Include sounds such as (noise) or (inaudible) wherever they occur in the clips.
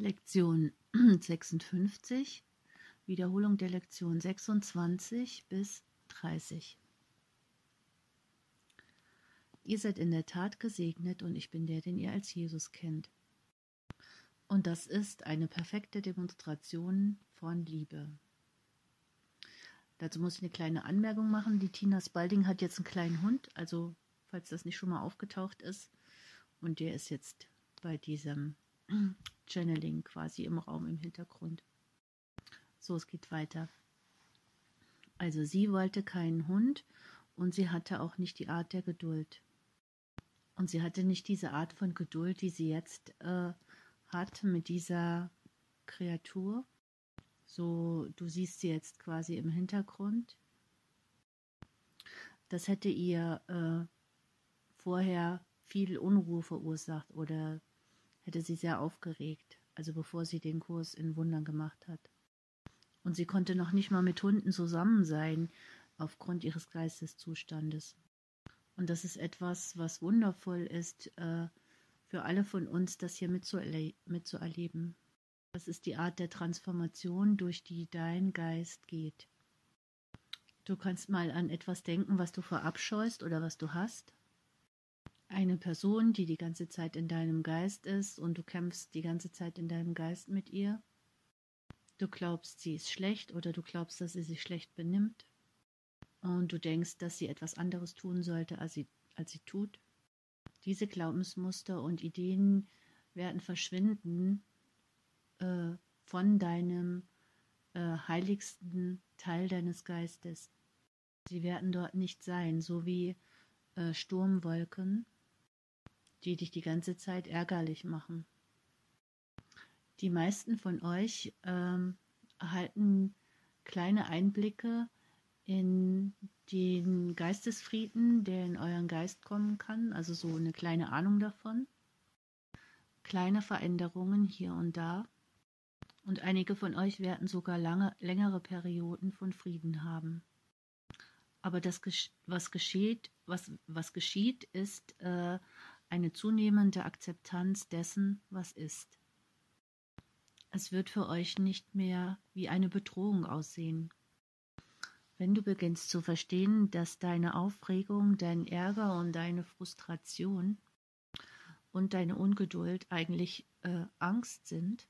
Lektion (clears throat) 56, Wiederholung der Lektion 26 bis 30. Ihr seid in der Tat gesegnet und ich bin der, den ihr als Jesus kennt. Und das ist eine perfekte Demonstration von Liebe. Dazu muss ich eine kleine Anmerkung machen. Die Tina Spalding hat jetzt einen kleinen Hund, also falls das nicht schon mal aufgetaucht ist. Und der ist jetzt bei diesem Channeling quasi im Raum im Hintergrund. So, es geht weiter. Also sie wollte keinen Hund und sie hatte auch nicht die Art der Geduld. Und sie hatte nicht diese Art von Geduld, die sie jetzt äh, hat mit dieser Kreatur. So, du siehst sie jetzt quasi im Hintergrund. Das hätte ihr äh, vorher viel Unruhe verursacht oder hätte sie sehr aufgeregt, also bevor sie den Kurs in Wundern gemacht hat. Und sie konnte noch nicht mal mit Hunden zusammen sein, aufgrund ihres Geisteszustandes. Und das ist etwas, was wundervoll ist äh, für alle von uns, das hier mitzuerle mitzuerleben. Das ist die Art der Transformation, durch die dein Geist geht. Du kannst mal an etwas denken, was du verabscheust oder was du hast eine Person, die die ganze Zeit in deinem Geist ist und du kämpfst die ganze Zeit in deinem Geist mit ihr. Du glaubst, sie ist schlecht oder du glaubst, dass sie sich schlecht benimmt. Und du denkst, dass sie etwas anderes tun sollte, als sie, als sie tut. Diese Glaubensmuster und Ideen werden verschwinden äh, von deinem äh, heiligsten Teil deines Geistes. Sie werden dort nicht sein, so wie äh, Sturmwolken die dich die ganze Zeit ärgerlich machen. Die meisten von euch ähm, erhalten kleine Einblicke in den Geistesfrieden, der in euren Geist kommen kann, also so eine kleine Ahnung davon. Kleine Veränderungen hier und da. Und einige von euch werden sogar lange, längere Perioden von Frieden haben. Aber das, was geschieht, was, was geschieht, ist äh, eine zunehmende Akzeptanz dessen, was ist. Es wird für euch nicht mehr wie eine Bedrohung aussehen. Wenn du beginnst zu verstehen, dass deine Aufregung, dein Ärger und deine Frustration und deine Ungeduld eigentlich äh, Angst sind,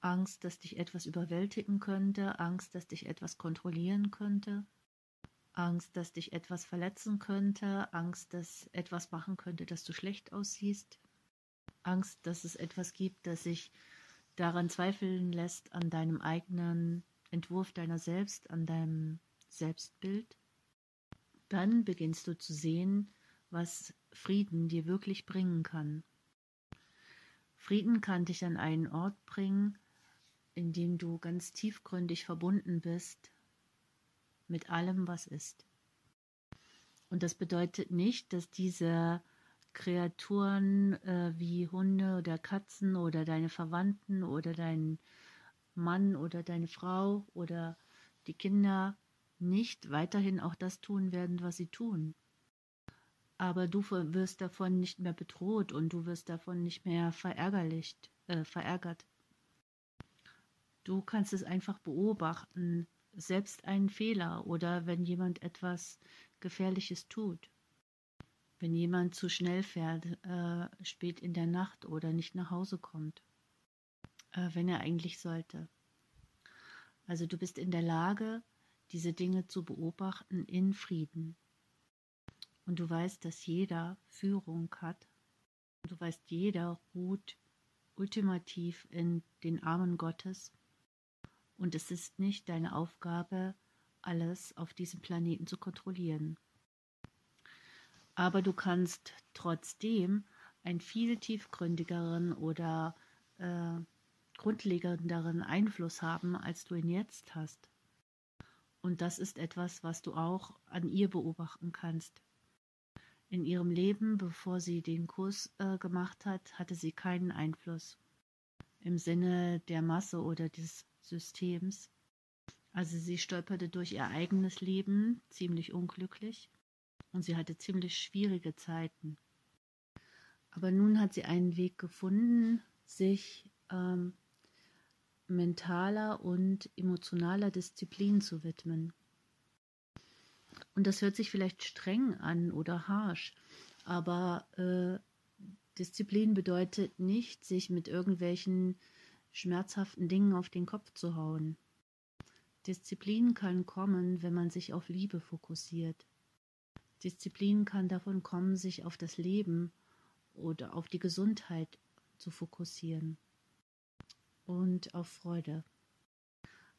Angst, dass dich etwas überwältigen könnte, Angst, dass dich etwas kontrollieren könnte, Angst, dass dich etwas verletzen könnte, Angst, dass etwas machen könnte, dass du schlecht aussiehst, Angst, dass es etwas gibt, das sich daran zweifeln lässt an deinem eigenen Entwurf deiner selbst, an deinem Selbstbild, dann beginnst du zu sehen, was Frieden dir wirklich bringen kann. Frieden kann dich an einen Ort bringen, in dem du ganz tiefgründig verbunden bist mit allem, was ist. Und das bedeutet nicht, dass diese Kreaturen äh, wie Hunde oder Katzen oder deine Verwandten oder dein Mann oder deine Frau oder die Kinder nicht weiterhin auch das tun werden, was sie tun. Aber du wirst davon nicht mehr bedroht und du wirst davon nicht mehr verärgerlicht, äh, verärgert. Du kannst es einfach beobachten, selbst einen Fehler oder wenn jemand etwas Gefährliches tut. Wenn jemand zu schnell fährt, äh, spät in der Nacht oder nicht nach Hause kommt, äh, wenn er eigentlich sollte. Also du bist in der Lage, diese Dinge zu beobachten in Frieden. Und du weißt, dass jeder Führung hat. Und du weißt, jeder ruht ultimativ in den Armen Gottes und es ist nicht deine Aufgabe, alles auf diesem Planeten zu kontrollieren. Aber du kannst trotzdem einen viel tiefgründigeren oder äh, grundlegenderen Einfluss haben, als du ihn jetzt hast. Und das ist etwas, was du auch an ihr beobachten kannst. In ihrem Leben, bevor sie den Kurs äh, gemacht hat, hatte sie keinen Einfluss im Sinne der Masse oder des Systems. Also sie stolperte durch ihr eigenes Leben ziemlich unglücklich und sie hatte ziemlich schwierige Zeiten. Aber nun hat sie einen Weg gefunden, sich ähm, mentaler und emotionaler Disziplin zu widmen. Und das hört sich vielleicht streng an oder harsh, aber äh, Disziplin bedeutet nicht, sich mit irgendwelchen schmerzhaften Dingen auf den Kopf zu hauen. Disziplin kann kommen, wenn man sich auf Liebe fokussiert. Disziplin kann davon kommen, sich auf das Leben oder auf die Gesundheit zu fokussieren und auf Freude.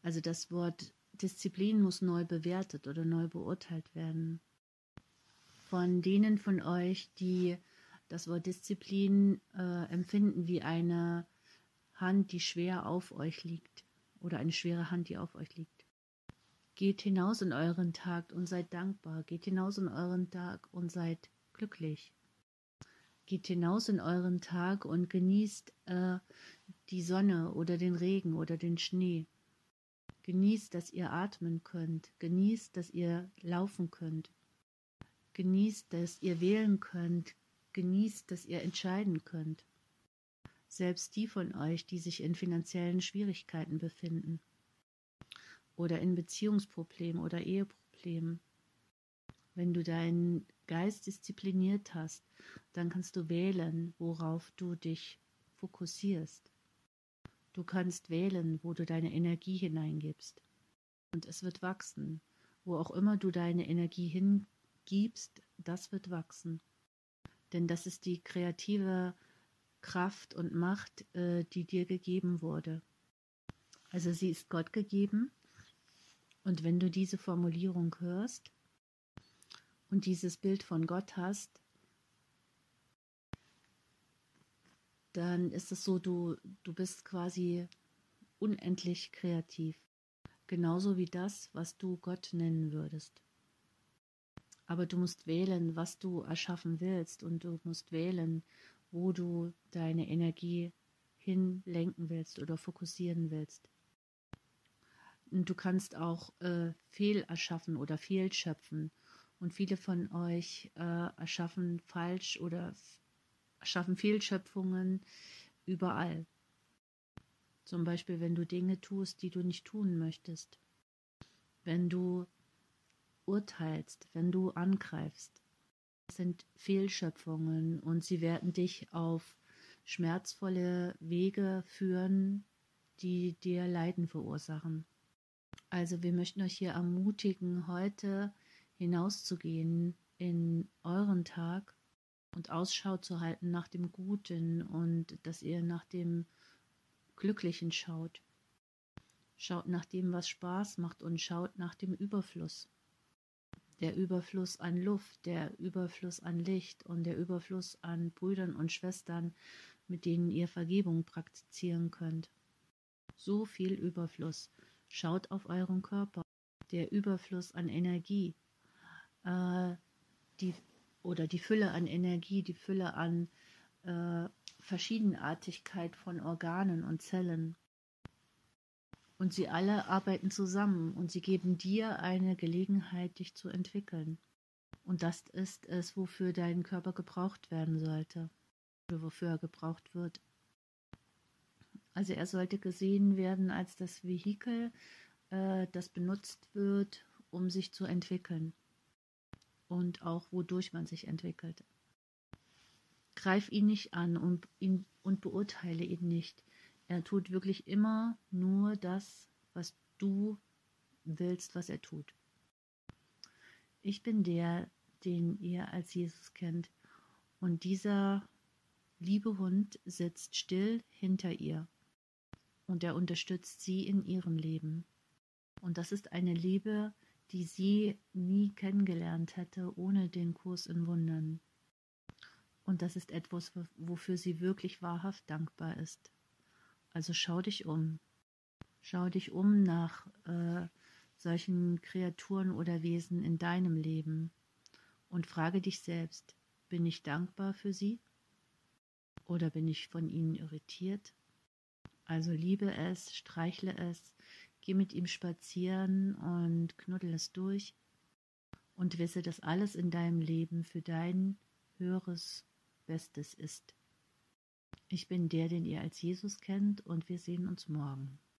Also das Wort Disziplin muss neu bewertet oder neu beurteilt werden. Von denen von euch, die das Wort Disziplin äh, empfinden wie eine Hand, die schwer auf euch liegt oder eine schwere Hand, die auf euch liegt. Geht hinaus in euren Tag und seid dankbar. Geht hinaus in euren Tag und seid glücklich. Geht hinaus in euren Tag und genießt äh, die Sonne oder den Regen oder den Schnee. Genießt, dass ihr atmen könnt. Genießt, dass ihr laufen könnt. Genießt, dass ihr wählen könnt. Genießt, dass ihr entscheiden könnt. Selbst die von euch, die sich in finanziellen Schwierigkeiten befinden oder in Beziehungsproblemen oder Eheproblemen. Wenn du deinen Geist diszipliniert hast, dann kannst du wählen, worauf du dich fokussierst. Du kannst wählen, wo du deine Energie hineingibst. Und es wird wachsen. Wo auch immer du deine Energie hingibst, das wird wachsen. Denn das ist die kreative Kraft und Macht, äh, die dir gegeben wurde. Also sie ist Gott gegeben. Und wenn du diese Formulierung hörst und dieses Bild von Gott hast, dann ist es so, du, du bist quasi unendlich kreativ. Genauso wie das, was du Gott nennen würdest. Aber du musst wählen, was du erschaffen willst und du musst wählen, wo du deine Energie hinlenken willst oder fokussieren willst. Und du kannst auch äh, fehl erschaffen oder fehlschöpfen. Und viele von euch äh, erschaffen falsch oder schaffen Fehlschöpfungen überall. Zum Beispiel, wenn du Dinge tust, die du nicht tun möchtest. Wenn du urteilst, wenn du angreifst. Sind Fehlschöpfungen und sie werden dich auf schmerzvolle Wege führen, die dir Leiden verursachen. Also wir möchten euch hier ermutigen, heute hinauszugehen in euren Tag und Ausschau zu halten nach dem Guten und dass ihr nach dem Glücklichen schaut. Schaut nach dem, was Spaß macht und schaut nach dem Überfluss. Der Überfluss an Luft, der Überfluss an Licht und der Überfluss an Brüdern und Schwestern, mit denen ihr Vergebung praktizieren könnt. So viel Überfluss. Schaut auf euren Körper. Der Überfluss an Energie, äh, die oder die Fülle an Energie, die Fülle an äh, Verschiedenartigkeit von Organen und Zellen. Und sie alle arbeiten zusammen und sie geben dir eine Gelegenheit, dich zu entwickeln. Und das ist es, wofür dein Körper gebraucht werden sollte oder wofür er gebraucht wird. Also er sollte gesehen werden als das Vehikel, äh, das benutzt wird, um sich zu entwickeln und auch wodurch man sich entwickelt. Greif ihn nicht an und, ihn, und beurteile ihn nicht. Er tut wirklich immer nur das, was du willst, was er tut. Ich bin der, den ihr als Jesus kennt. Und dieser liebe Hund sitzt still hinter ihr. Und er unterstützt sie in ihrem Leben. Und das ist eine Liebe, die sie nie kennengelernt hätte ohne den Kurs in Wundern. Und das ist etwas, wofür sie wirklich wahrhaft dankbar ist. Also schau dich um. Schau dich um nach äh, solchen Kreaturen oder Wesen in deinem Leben und frage dich selbst, bin ich dankbar für sie? Oder bin ich von ihnen irritiert? Also liebe es, streichle es, Geh mit ihm spazieren und knuddel es durch und wisse, dass alles in deinem Leben für dein höheres Bestes ist. Ich bin der, den ihr als Jesus kennt, und wir sehen uns morgen.